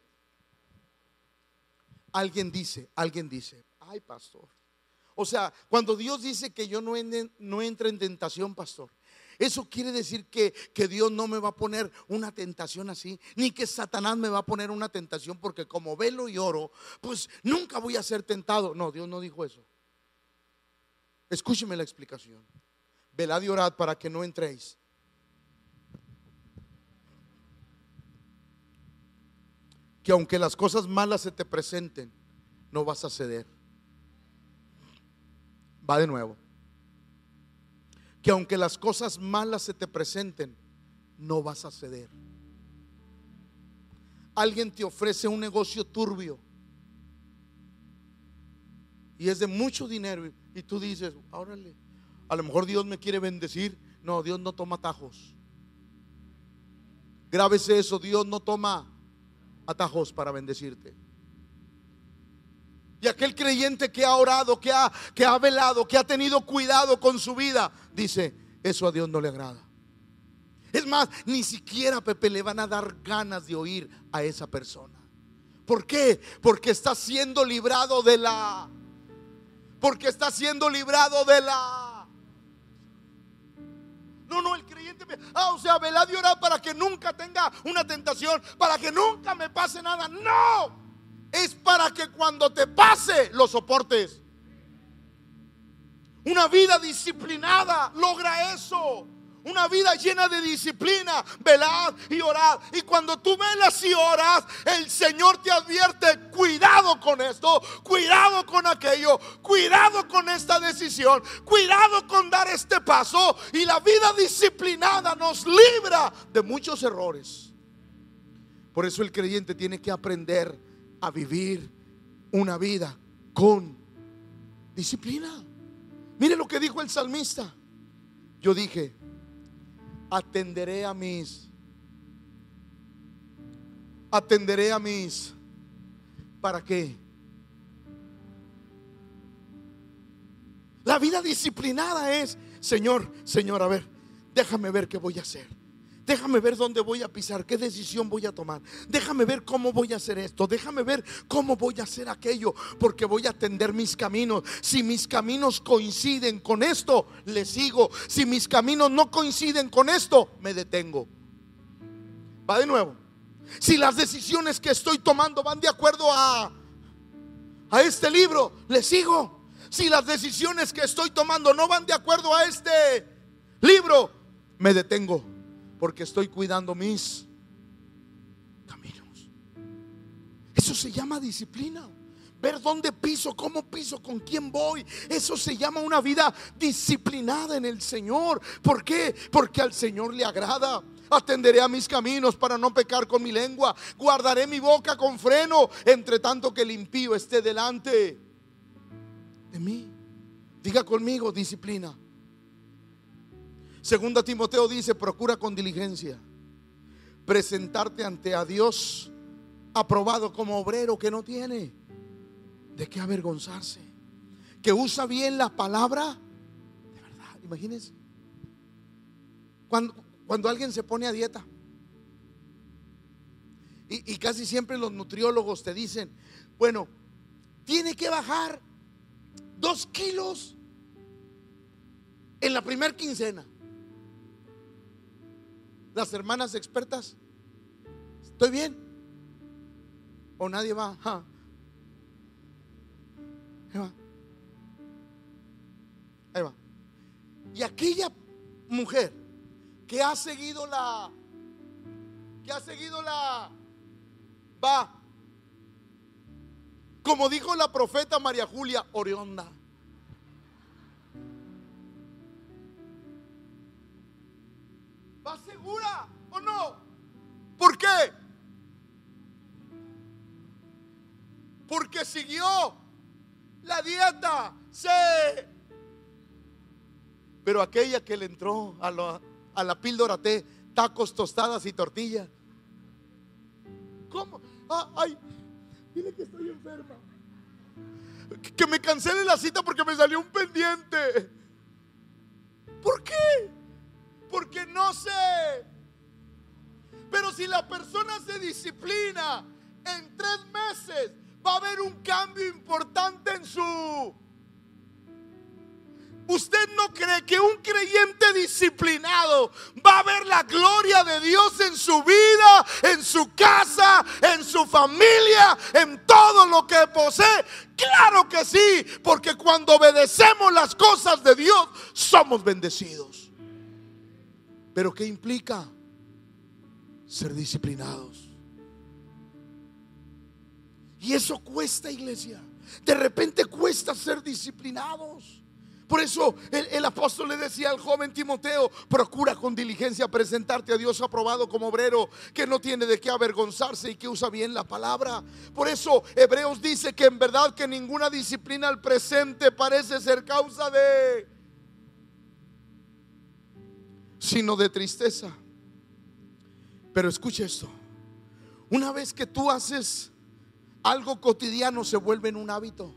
Alguien dice, alguien dice, ay pastor. O sea, cuando Dios dice que yo no, no entre en tentación, pastor, eso quiere decir que, que, Dios no me va a poner una tentación así, ni que Satanás me va a poner una tentación porque como velo y oro, pues nunca voy a ser tentado. No, Dios no dijo eso. Escúcheme la explicación velad y orad para que no entréis. Que aunque las cosas malas se te presenten, no vas a ceder. Va de nuevo. Que aunque las cosas malas se te presenten, no vas a ceder. Alguien te ofrece un negocio turbio y es de mucho dinero y tú dices, órale, a lo mejor Dios me quiere bendecir. No, Dios no toma atajos. Grábese eso, Dios no toma atajos para bendecirte. Y aquel creyente que ha orado, que ha, que ha velado, que ha tenido cuidado con su vida, dice, eso a Dios no le agrada. Es más, ni siquiera Pepe le van a dar ganas de oír a esa persona. ¿Por qué? Porque está siendo librado de la... Porque está siendo librado de la no, no, el creyente, ah, o sea, velad y orar para que nunca tenga una tentación, para que nunca me pase nada. No, es para que cuando te pase lo soportes. Una vida disciplinada logra eso. Una vida llena de disciplina, velad y orad. Y cuando tú velas y oras, el Señor te advierte, cuidado con esto, cuidado con aquello, cuidado con esta decisión, cuidado con dar este paso. Y la vida disciplinada nos libra de muchos errores. Por eso el creyente tiene que aprender a vivir una vida con disciplina. Mire lo que dijo el salmista. Yo dije, atenderé a mis, atenderé a mis, ¿para qué? La vida disciplinada es, Señor, Señor, a ver, déjame ver qué voy a hacer. Déjame ver dónde voy a pisar, qué decisión voy a tomar. Déjame ver cómo voy a hacer esto. Déjame ver cómo voy a hacer aquello, porque voy a atender mis caminos. Si mis caminos coinciden con esto, le sigo. Si mis caminos no coinciden con esto, me detengo. Va de nuevo. Si las decisiones que estoy tomando van de acuerdo a a este libro, le sigo. Si las decisiones que estoy tomando no van de acuerdo a este libro, me detengo porque estoy cuidando mis caminos. Eso se llama disciplina. Ver dónde piso, cómo piso, con quién voy. Eso se llama una vida disciplinada en el Señor. ¿Por qué? Porque al Señor le agrada. Atenderé a mis caminos para no pecar con mi lengua. Guardaré mi boca con freno, entre tanto que el impío esté delante de mí. Diga conmigo, disciplina. Segunda Timoteo dice, procura con diligencia presentarte ante a Dios aprobado como obrero que no tiene de qué avergonzarse, que usa bien la palabra de verdad. Imagínense. Cuando, Cuando alguien se pone a dieta, y, y casi siempre los nutriólogos te dicen, bueno, tiene que bajar dos kilos en la primer quincena. Las hermanas expertas, ¿estoy bien? ¿O nadie va? Ahí va. Ahí va. Y aquella mujer que ha seguido la, que ha seguido la, va, como dijo la profeta María Julia Orionda. ¿Va segura o no? ¿Por qué? Porque siguió la dieta. Sí. Pero aquella que le entró a la, a la píldora té, tacos, tostadas y tortillas. ¿Cómo? Ah, ay, dile que estoy enferma. Que me cancele la cita porque me salió un pendiente. ¿Por qué? Porque no sé. Pero si la persona se disciplina en tres meses, va a haber un cambio importante en su... ¿Usted no cree que un creyente disciplinado va a ver la gloria de Dios en su vida, en su casa, en su familia, en todo lo que posee? Claro que sí, porque cuando obedecemos las cosas de Dios, somos bendecidos. Pero ¿qué implica? Ser disciplinados. Y eso cuesta, iglesia. De repente cuesta ser disciplinados. Por eso el, apóstol le decía al joven Timoteo, procura con diligencia presentarte a Dios aprobado como obrero, que no tiene de qué avergonzarse y que usa bien la palabra. Por eso Hebreos dice que en verdad que ninguna disciplina al presente parece ser causa de, sino de tristeza. Pero escucha esto, una vez que tú haces algo cotidiano se vuelve en un hábito.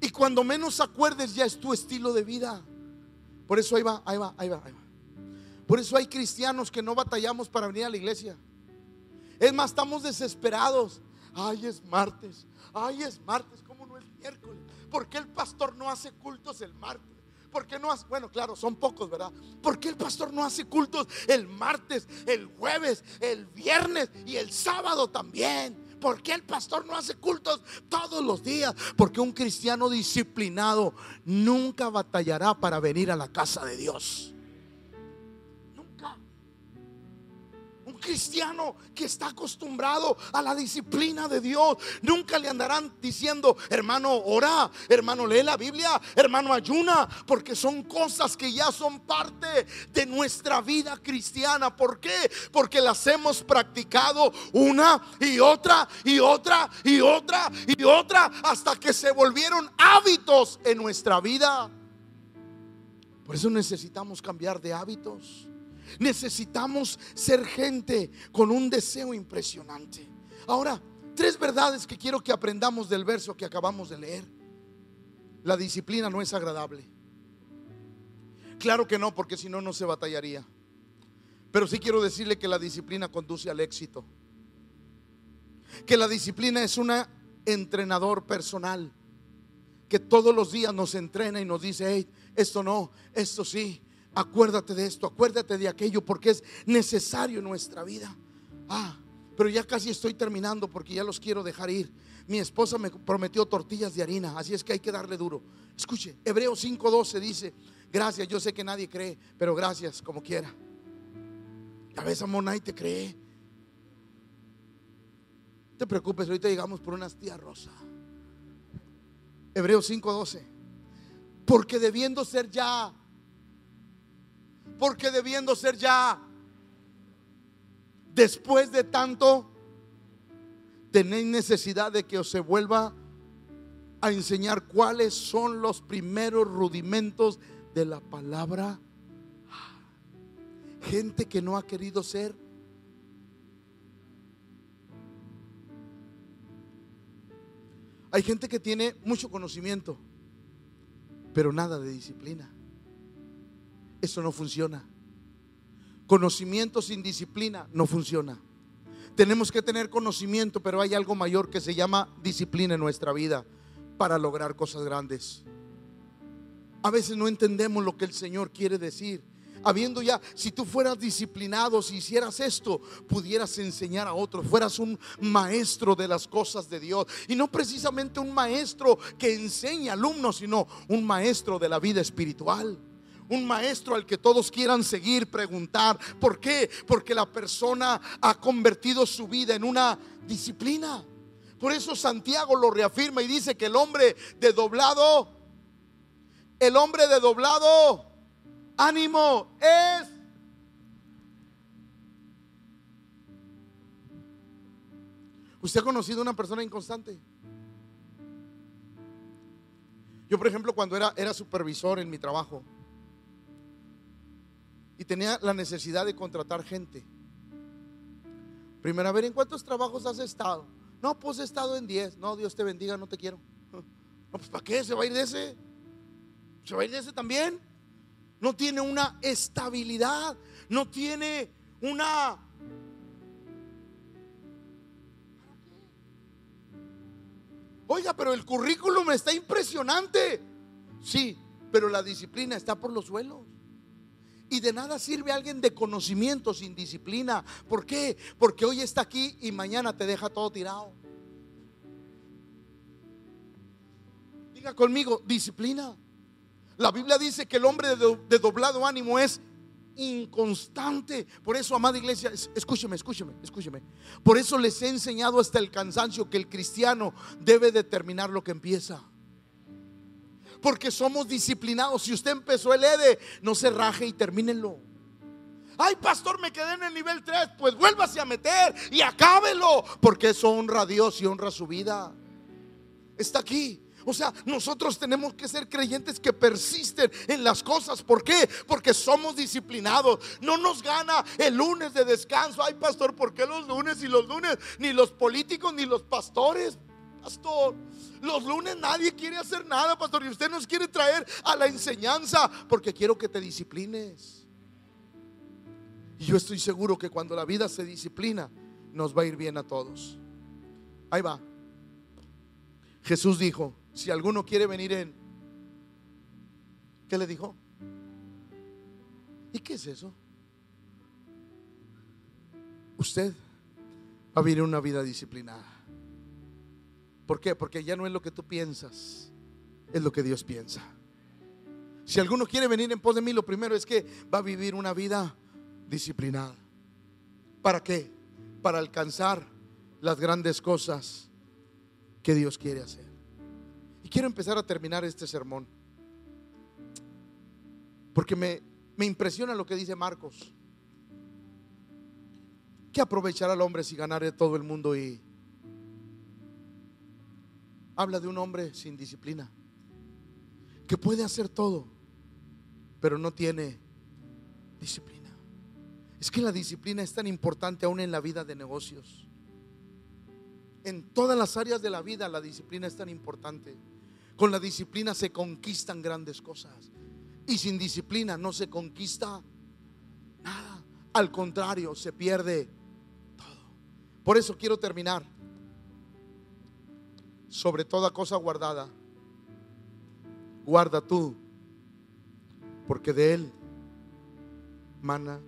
Y cuando menos acuerdes ya es tu estilo de vida. Por eso ahí va, ahí va, ahí va, ahí va. Por eso hay cristianos que no batallamos para venir a la iglesia. Es más, estamos desesperados. Ay, es martes. Ay, es martes. ¿Cómo no es miércoles? ¿Por qué el pastor no hace cultos el martes? ¿Por qué no hace? Bueno, claro, son pocos, ¿verdad? ¿Por qué el pastor no hace cultos el martes, el jueves, el viernes y el sábado también? ¿Por qué el pastor no hace cultos todos los días? Porque un cristiano disciplinado nunca batallará para venir a la casa de Dios. Cristiano que está acostumbrado a la disciplina de Dios, nunca le andarán diciendo, hermano, ora, hermano, lee la Biblia, hermano, ayuna, porque son cosas que ya son parte de nuestra vida cristiana. ¿Por qué? Porque las hemos practicado una y otra y otra y otra y otra hasta que se volvieron hábitos en nuestra vida. Por eso necesitamos cambiar de hábitos. Necesitamos ser gente con un deseo impresionante. Ahora, tres verdades que quiero que aprendamos del verso que acabamos de leer. La disciplina no es agradable. Claro que no, porque si no, no se batallaría. Pero sí quiero decirle que la disciplina conduce al éxito. Que la disciplina es un entrenador personal que todos los días nos entrena y nos dice, hey, esto no, esto sí, acuérdate de esto, acuérdate de aquello, porque es necesario en nuestra vida. Ah, pero ya casi estoy terminando porque ya los quiero dejar ir. Mi esposa me prometió tortillas de harina, así es que hay que darle duro. Escuche, Hebreos 5:12 dice, gracias, yo sé que nadie cree, pero gracias como quiera. A veces, amor, nadie te cree. No te preocupes, ahorita llegamos por unas tías rosa. Hebreos 5:12. Porque debiendo ser ya porque debiendo ser ya, después de tanto, tenéis necesidad de que os se vuelva a enseñar cuáles son los primeros rudimentos de la palabra. Gente que no ha querido ser. Hay gente que tiene mucho conocimiento, pero nada de disciplina. Eso no funciona. Conocimiento sin disciplina no funciona. Tenemos que tener conocimiento, pero hay algo mayor que se llama disciplina en nuestra vida para lograr cosas grandes. A veces no entendemos lo que el Señor quiere decir. Habiendo ya, si tú fueras disciplinado, si hicieras esto, pudieras enseñar a otros, fueras un maestro de las cosas de Dios. Y no precisamente un maestro que enseña alumnos, sino un maestro de la vida espiritual un maestro al que todos quieran seguir, preguntar. ¿Por qué? Porque la persona ha convertido su vida en una disciplina. Por eso Santiago lo reafirma y dice que el hombre de doblado, el hombre de doblado ánimo es... ¿Usted ha conocido una persona inconstante? Yo, por ejemplo, cuando era, era supervisor en mi trabajo, y tenía la necesidad de contratar gente. Primero, a ver, ¿en cuántos trabajos has estado? No, pues he estado en 10. No, Dios te bendiga, no te quiero. No, pues ¿para qué? ¿Se va a ir de ese? ¿Se va a ir de ese también? No tiene una estabilidad, no tiene una... Oiga, pero el currículum está impresionante. Sí, pero la disciplina está por los suelos. Y de nada sirve alguien de conocimiento sin disciplina. ¿Por qué? Porque hoy está aquí y mañana te deja todo tirado. Diga conmigo, disciplina. La Biblia dice que el hombre de doblado ánimo es inconstante. Por eso, amada iglesia, escúcheme, escúcheme, escúcheme. Por eso les he enseñado hasta el cansancio que el cristiano debe determinar lo que empieza porque somos disciplinados. Si usted empezó el EDE, no se raje y termínelo. Ay, pastor, me quedé en el nivel 3. Pues vuélvase a meter y acábelo, porque eso honra a Dios y honra su vida. Está aquí. O sea, nosotros tenemos que ser creyentes que persisten en las cosas. ¿Por qué? Porque somos disciplinados. No nos gana el lunes de descanso. Ay, pastor, ¿por qué los lunes y los lunes? Ni los políticos ni los pastores pastor. Los lunes nadie quiere hacer nada, pastor. Y usted nos quiere traer a la enseñanza porque quiero que te disciplines. Y yo estoy seguro que cuando la vida se disciplina, nos va a ir bien a todos. Ahí va. Jesús dijo, si alguno quiere venir en... ¿Qué le dijo? ¿Y qué es eso? Usted va a vivir una vida disciplinada. ¿Por qué? Porque ya no es lo que tú piensas, es lo que Dios piensa. Si alguno quiere venir en pos de mí, lo primero es que va a vivir una vida disciplinada. ¿Para qué? Para alcanzar las grandes cosas que Dios quiere hacer. Y quiero empezar a terminar este sermón. Porque me, me impresiona lo que dice Marcos. ¿Qué aprovechará el hombre si ganare todo el mundo y habla de un hombre sin disciplina, que puede hacer todo, pero no tiene disciplina. Es que la disciplina es tan importante aún en la vida de negocios. En todas las áreas de la vida la disciplina es tan importante. Con la disciplina se conquistan grandes cosas. Y sin disciplina no se conquista nada. Al contrario, se pierde todo. Por eso quiero terminar sobre toda cosa guardada, guarda tú, porque de Él mana.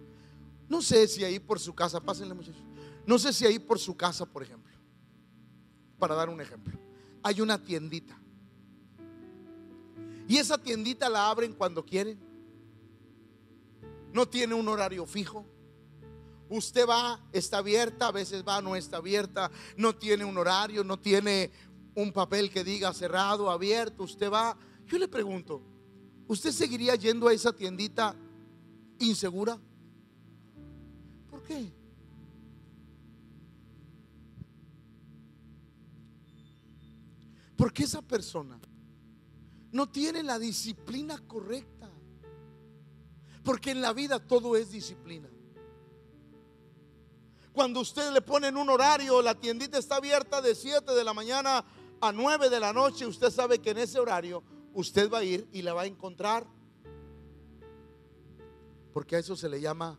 No sé si ahí por su casa, pásenle muchachos, no sé si ahí por su casa, por ejemplo, para dar un ejemplo, hay una tiendita. Y esa tiendita la abren cuando quieren. No tiene un horario fijo. Usted va, está abierta, a veces va, no está abierta, no tiene un horario, no tiene un papel que diga cerrado, abierto, usted va. Yo le pregunto, ¿usted seguiría yendo a esa tiendita insegura? ¿Por qué? Porque esa persona no tiene la disciplina correcta. Porque en la vida todo es disciplina. Cuando usted le pone en un horario, la tiendita está abierta de 7 de la mañana a 9 de la noche, usted sabe que en ese horario usted va a ir y la va a encontrar Porque a eso se le llama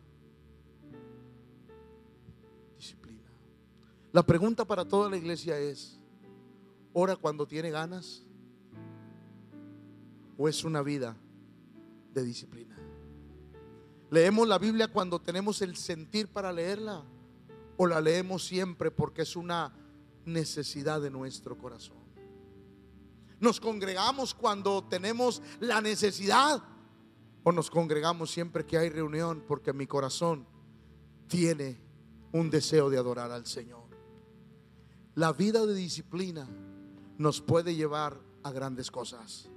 disciplina. La pregunta para toda la iglesia es, ¿ora cuando tiene ganas? ¿O es una vida de disciplina? ¿Leemos la Biblia cuando tenemos el sentir para leerla? ¿O la leemos siempre porque es una necesidad de nuestro corazón? Nos congregamos cuando tenemos la necesidad o nos congregamos siempre que hay reunión porque mi corazón tiene un deseo de adorar al Señor. La vida de disciplina nos puede llevar a grandes cosas,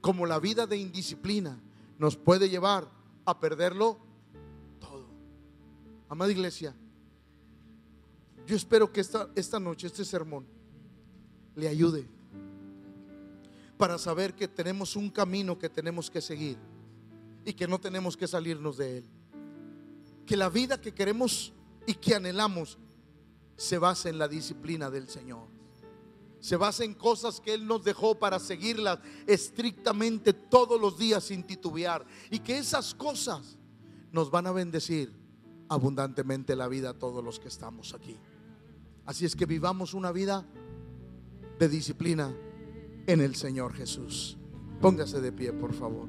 como la vida de indisciplina nos puede llevar a perderlo todo. Amada iglesia, yo espero que esta, esta noche, este sermón, le ayude para saber que tenemos un camino que tenemos que seguir y que no tenemos que salirnos de él. Que la vida que queremos y que anhelamos se basa en la disciplina del Señor. Se basa en cosas que Él nos dejó para seguirlas estrictamente todos los días sin titubear. Y que esas cosas nos van a bendecir abundantemente la vida a todos los que estamos aquí. Así es que vivamos una vida de disciplina en el Señor Jesús. Póngase de pie, por favor.